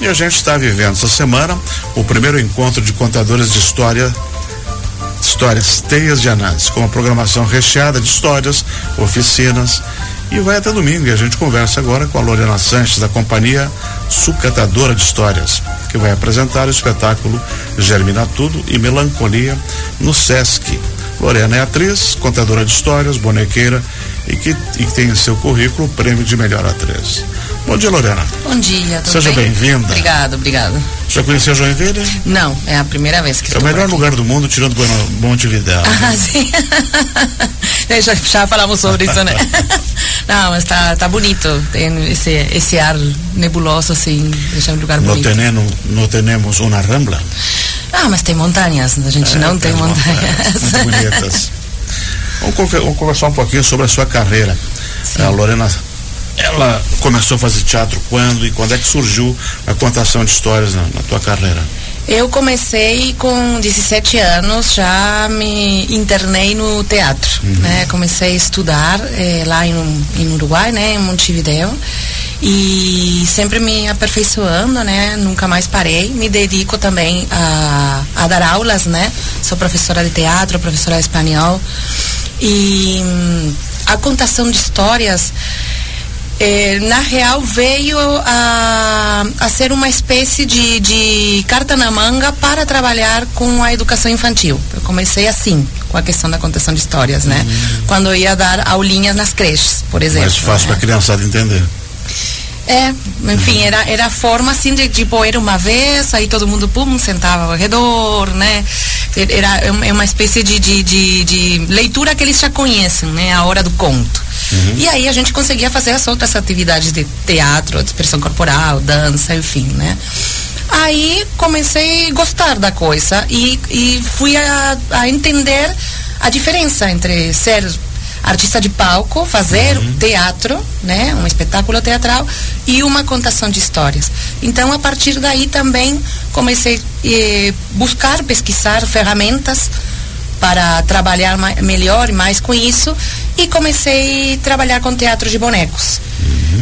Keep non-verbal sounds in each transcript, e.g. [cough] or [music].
E a gente está vivendo essa semana o primeiro encontro de contadores de história histórias teias de análise, com uma programação recheada de histórias, oficinas e vai até domingo e a gente conversa agora com a Lorena Sanches da companhia Sucatadora de Histórias, que vai apresentar o espetáculo Germina Tudo e Melancolia no Sesc. Lorena é atriz, contadora de histórias, bonequeira e que, e que tem em seu currículo o prêmio de melhor atriz. Bom dia, Lorena. Bom dia, tudo Seja bem-vinda. Obrigado, obrigado. Já conheceu Joinville? Não, é a primeira vez que É o melhor lugar do mundo, tirando Montevidéu. Ah, [laughs] sim. É, já, já falamos sobre isso, né? [laughs] Não, mas tá, tá bonito. Tem esse, esse ar nebuloso, assim, deixa um lugar Não bonito. tenemos, não temos uma rambla? Ah, mas tem montanhas, a gente não tem umas montanhas. Muito bonitas. [laughs] Vamos conversar um pouquinho sobre a sua carreira. Sim. A Lorena, ela começou a fazer teatro quando e quando é que surgiu a contação de histórias na, na tua carreira? Eu comecei com 17 anos, já me internei no teatro, né? Comecei a estudar eh, lá em, em Uruguai, né? Em Montevideo. E sempre me aperfeiçoando, né? Nunca mais parei. Me dedico também a, a dar aulas, né? Sou professora de teatro, professora de espanhol. E hum, a contação de histórias eh, na real veio a, a ser uma espécie de, de carta na manga para trabalhar com a educação infantil. Eu comecei assim, com a questão da contação de histórias, né? Quando eu ia dar aulinhas nas creches, por exemplo. Mais fácil né? para a criançada entender. É, enfim, era, era a forma assim de tipo, era uma vez, aí todo mundo pum, sentava ao redor, né? Era é uma- é uma espécie de, de, de, de leitura que eles já conhecem, né? A hora do conto. E aí a gente conseguia fazer as outras atividades de teatro, de expressão corporal, dança, enfim, né? Aí comecei a gostar da coisa e, e fui a, a entender a diferença entre ser artista de palco, fazer teatro, né, um espetáculo teatral e uma contação de histórias. Então, a partir daí também comecei a eh, buscar, pesquisar ferramentas para trabalhar melhor e mais com isso e comecei a trabalhar com teatro de bonecos.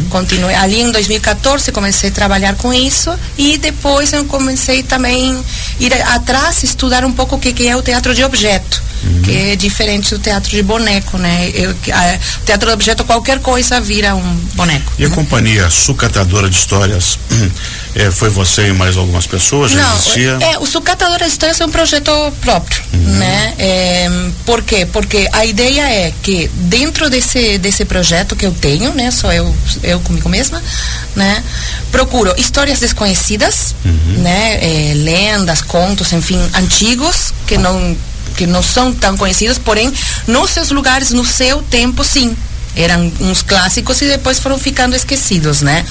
Continuei ali em 2014 comecei a trabalhar com isso e depois eu comecei também a ir atrás estudar um pouco o que, que é o teatro de objeto, que é diferente do teatro de boneco, né? Eu, a- o teatro de objeto qualquer coisa vira um boneco. E a companhia Sucatadora de Histórias, eh, [clears throat] foi você e mais algumas pessoas? Já Não, existia? é, o Sucatadora de Histórias é um projeto próprio, né? É, por quê? Porque a ideia é que dentro desse, desse projeto que eu tenho, né? Sou eu, eu comigo mesma, né? Procuro histórias desconhecidas, né? É, lendas, contos, enfim, antigos, que não, que não são tão conhecidos, porém, nos seus lugares, no seu tempo, sim. Eram uns clássicos e depois foram ficando esquecidos, né?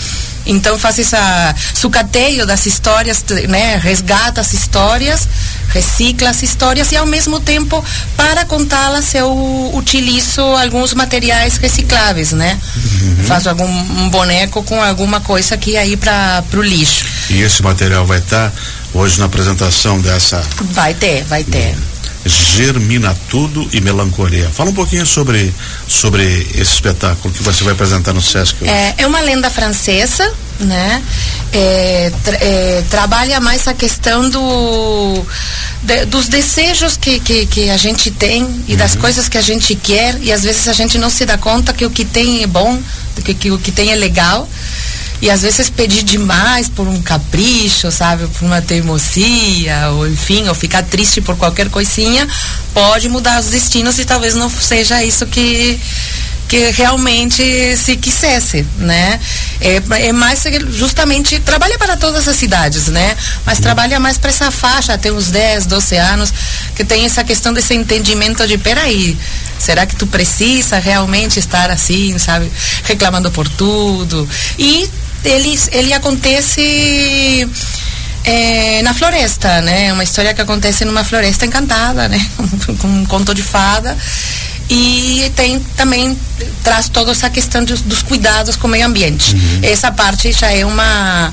Então faz essa sucateio das histórias, né? Resgata as histórias, recicla as histórias e ao mesmo tempo para contá-las eu utilizo alguns materiais recicláveis, né? Faço algum um boneco com alguma coisa que ir para o lixo. E esse material vai estar hoje na apresentação dessa Vai ter, vai ter. Germina Tudo e Melancolia. Fala um pouquinho sobre, sobre esse espetáculo que você vai apresentar no Sesc. hoje. É, é uma lenda francesa, né? É, tra- é, trabalha mais a questão do, de- dos desejos que, que, que a gente tem e das coisas que a gente quer e às vezes a gente não se dá conta que o que tem é bom, que, que o que tem é legal. E às vezes pedir demais por um capricho, sabe? Por uma teimosia, ou enfim, ou ficar triste por qualquer coisinha, pode mudar os destinos e talvez não seja isso que, que realmente se quisesse, né? É, é mais justamente trabalha para todas as cidades, né? Mas trabalha mais para essa faixa, até uns 10, 12 anos, que tem essa questão desse entendimento de peraí, será que tu precisa realmente estar assim, sabe? Reclamando por tudo. E ele, ele acontece é, na floresta, né? Uma história que acontece numa floresta encantada, né? [laughs] Com um conto de fada. E tem também, traz toda essa questão dos, dos cuidados com o meio ambiente. Essa parte já é uma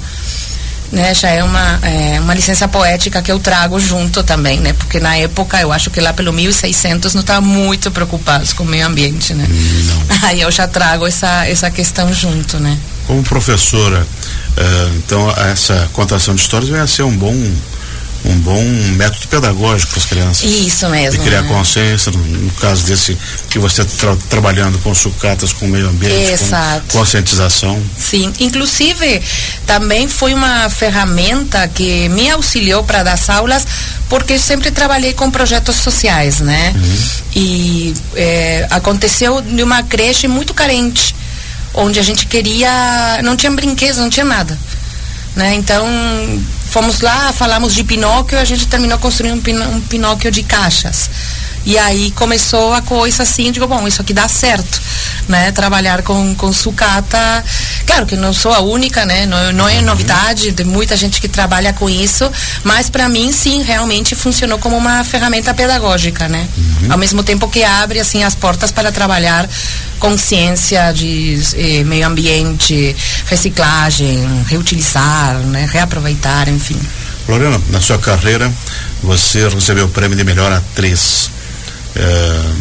né, já é uma, é uma licença poética que eu trago junto também, né? Porque na época eu acho que lá pelo 1600 não estavam muito preocupados com o meio ambiente, né? Não. [laughs] Aí eu já trago essa, essa questão junto, né? Como professora, uh, então essa contação de histórias vai ser um bom um bom método pedagógico para as crianças. Isso mesmo. De criar né? consciência, no, caso desse que você está tra trabalhando com sucatas, com o meio ambiente, Exato. com conscientização. Sim, inclusive também foi uma ferramenta que me auxiliou para dar aulas, porque eu sempre trabalhei com projetos sociais, né? Uhum. E é, aconteceu de uma creche muito carente, onde a gente queria, não tinha brinquedos, não tinha nada. Né? Então, fomos lá, falamos de Pinóquio, a gente terminou construindo um, pin Pinóquio de caixas. E aí começou a coisa assim, digo, bom, isso aqui dá certo, né? Trabalhar com, com sucata. Claro que não sou a única, né? Não, não é novidade, tem muita gente que trabalha com isso, mas para mim, sim, realmente funcionou como uma ferramenta pedagógica, né? Uhum. Ao mesmo tempo que abre, assim, as portas para trabalhar consciência de eh, meio ambiente, reciclagem, reutilizar, né? Reaproveitar, enfim. Lorena, na sua carreira, você recebeu o prêmio de melhor atriz. É,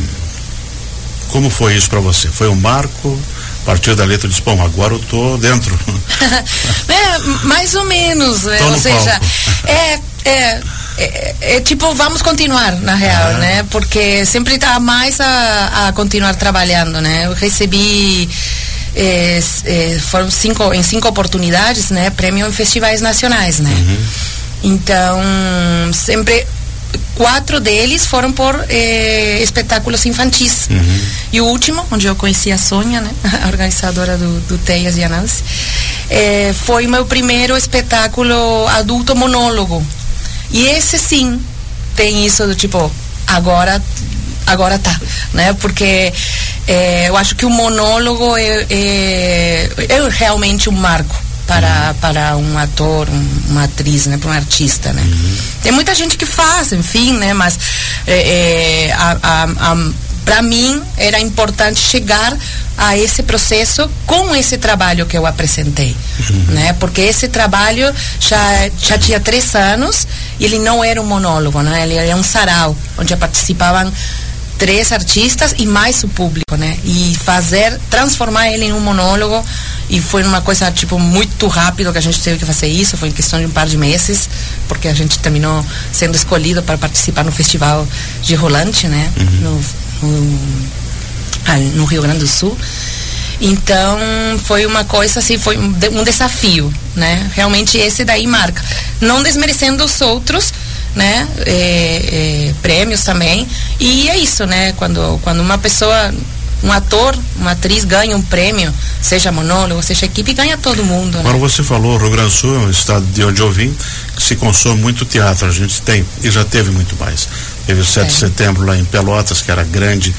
como foi isso para você? Foi um marco? A partir da letra disse, bom, agora eu tô dentro. [laughs] é, mais ou menos, né? ou seja, é, é, é, é, tipo, vamos continuar, na real, ah. né? Porque sempre está mais a, a continuar trabalhando, né? Eu recebi é, é, foram cinco em cinco oportunidades, né? Prêmio em festivais nacionais, né? Uhum. Então sempre quatro deles foram por eh, espetáculos infantis. Uhum. E o último, onde eu conheci a Sônia, né, [laughs] a organizadora do, do Teias e Anansi, eh, foi meu primeiro espetáculo adulto monólogo. E esse sim tem isso do tipo, agora agora tá, né? Porque eh, eu acho que o monólogo é, é, é realmente um marco para, uhum. para um ator, um, uma atriz, né, para um artista, né. Uhum. Tem muita gente que faz, enfim, né, mas é, é, a, a, a, para mim era importante chegar a esse processo com esse trabalho que eu apresentei, uhum. né? Porque esse trabalho já já tinha três anos e ele não era um monólogo, né? Ele era um sarau onde participavam três artistas e mais o público, né? E fazer, transformar ele em um monólogo e foi uma coisa tipo muito rápido que a gente teve que fazer isso, foi em questão de um par de meses, porque a gente terminou sendo escolhido para participar no festival de Rolante, né? Uhum. No, no, ah, no Rio Grande do Sul. Então foi uma coisa assim, foi um, um desafio, né? Realmente esse daí marca. Não desmerecendo os outros, né? É, é, prêmios também. E é isso, né? Quando, quando uma pessoa, um ator, uma atriz ganha um prêmio, seja monólogo, seja equipe, ganha todo mundo. Né? Agora você falou, Rio Grande do Sul é um estado de onde eu vim, que se consome muito teatro. A gente tem, e já teve muito mais. Teve o 7 é. de setembro lá em Pelotas, que era grande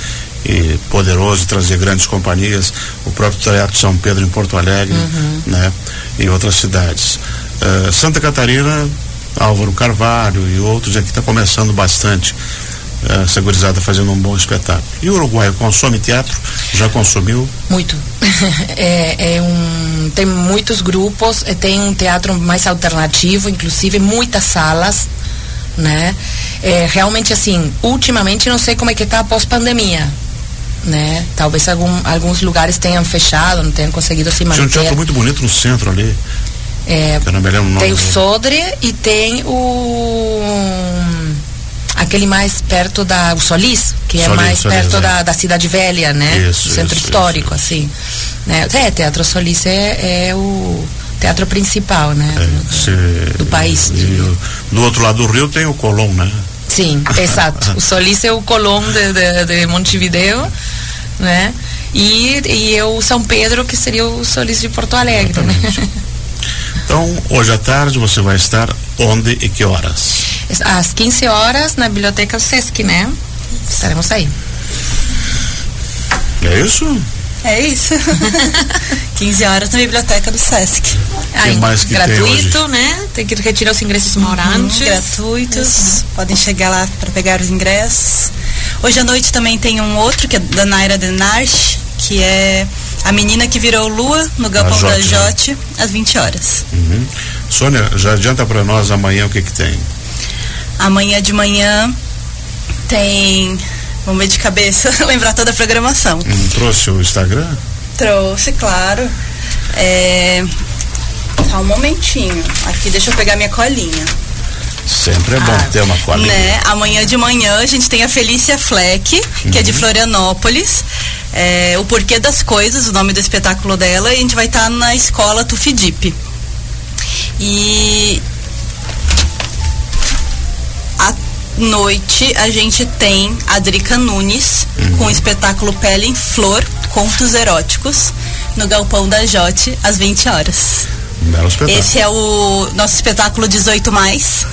e poderoso, trazia grandes companhias, o próprio Teatro São Pedro em Porto Alegre, uhum. né? E outras cidades. Uh, Santa Catarina Álvaro Carvalho e outros aqui está começando bastante uh, segurizada fazendo um bom espetáculo. E o Uruguai consome teatro? Já consumiu? Muito. [laughs] é, é, um, tem muitos grupos, eh, tem um teatro mais alternativo, inclusive muitas salas, né? É, realmente assim, ultimamente não sei como é que está após pandemia, né? Talvez algum, alguns lugares tenham fechado, não tenham conseguido se manter. Tinha um teatro muito bonito no centro ali. É, tem o Sodre e tem o aquele mais perto da o Solis, que é Solis, é mais Solis, perto é. Da, da cidade velha, né? Isso, centro isso, histórico, isso. assim. Né? É, Teatro Solis é, é o teatro principal, né? É, se, do, país. E, do outro lado do rio tem o Colón, né? Sim, [laughs] exato. o Solis é o Colón de, de, de Montevideo, né? E, e o São Pedro, que seria o Solis de Porto Alegre, Exatamente. né? [laughs] Então, hoje à tarde você vai estar onde e que horas? Às 15 horas na Biblioteca Sesc, né? Estaremos aí. É isso? É isso. [laughs] 15 horas na biblioteca do Sesc. Aí, mais que gratuito, tem né? Tem que retirar os ingressos morantes. Uhum, gratuitos. Uhum. Podem chegar lá para pegar os ingressos. Hoje à noite também tem um outro, que é da Naira Denarch, que é a menina que virou lua no galpão da Jote, às 20 horas. Uhum. Sônia, já adianta para nós amanhã o que que tem? Amanhã de manhã tem. Vamos ver de cabeça, [laughs] lembrar toda a programação. Hum, trouxe o Instagram? Trouxe, claro. É. Só um momentinho. Aqui, deixa eu pegar minha colinha. Sempre é bom Ah, ter uma colinha. Né? Amanhã de manhã a gente tem a Felícia Fleck, que é de Florianópolis. É, o Porquê das Coisas, o nome do espetáculo dela, e a gente vai estar na escola Tufidip. E noite a gente tem a Drica Nunes com o espetáculo Pele em Flor, Contos Eróticos, no Galpão da Jote, às 20 horas. Um belo espetáculo. Esse é o nosso espetáculo 18 mais,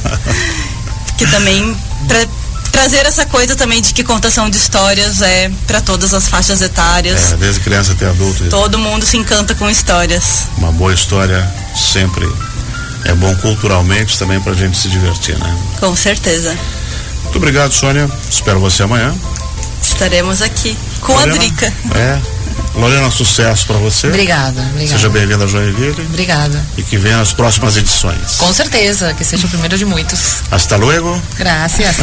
[laughs] que também pra trazer essa coisa também de que contação de histórias é para todas as faixas etárias. É, desde criança até adulto. Todo mundo se encanta com histórias. Uma boa história sempre é bom culturalmente também pra gente se divertir, né? Com certeza. Muito obrigado, Sônia. Espero você amanhã. Estaremos aqui com a Lorena? Drica. É. Lorena, sucesso pra você. Obrigada, obrigada. Seja bem-vinda a Joinville Obrigada. e que venha as próximas edições. Com certeza, que seja o primeiro de muitos. Hasta luego. Graças.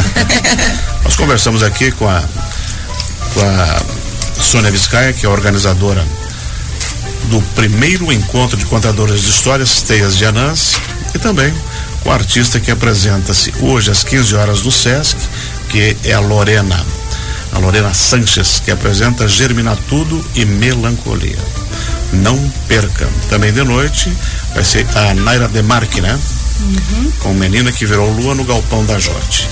[laughs] Nós conversamos aqui com a, com a Sônia Vizcaia, que é a organizadora do primeiro encontro de contadores de histórias, Teias de Anãs, e também com a artista que apresenta-se hoje às 15 horas do SESC, que é a Lorena, a Lorena Sanches, que apresenta Germinatudo e Melancolia. Não percam. Também de noite vai ser a Naira Demarque, né? Com menina que virou lua no galpão da Jote.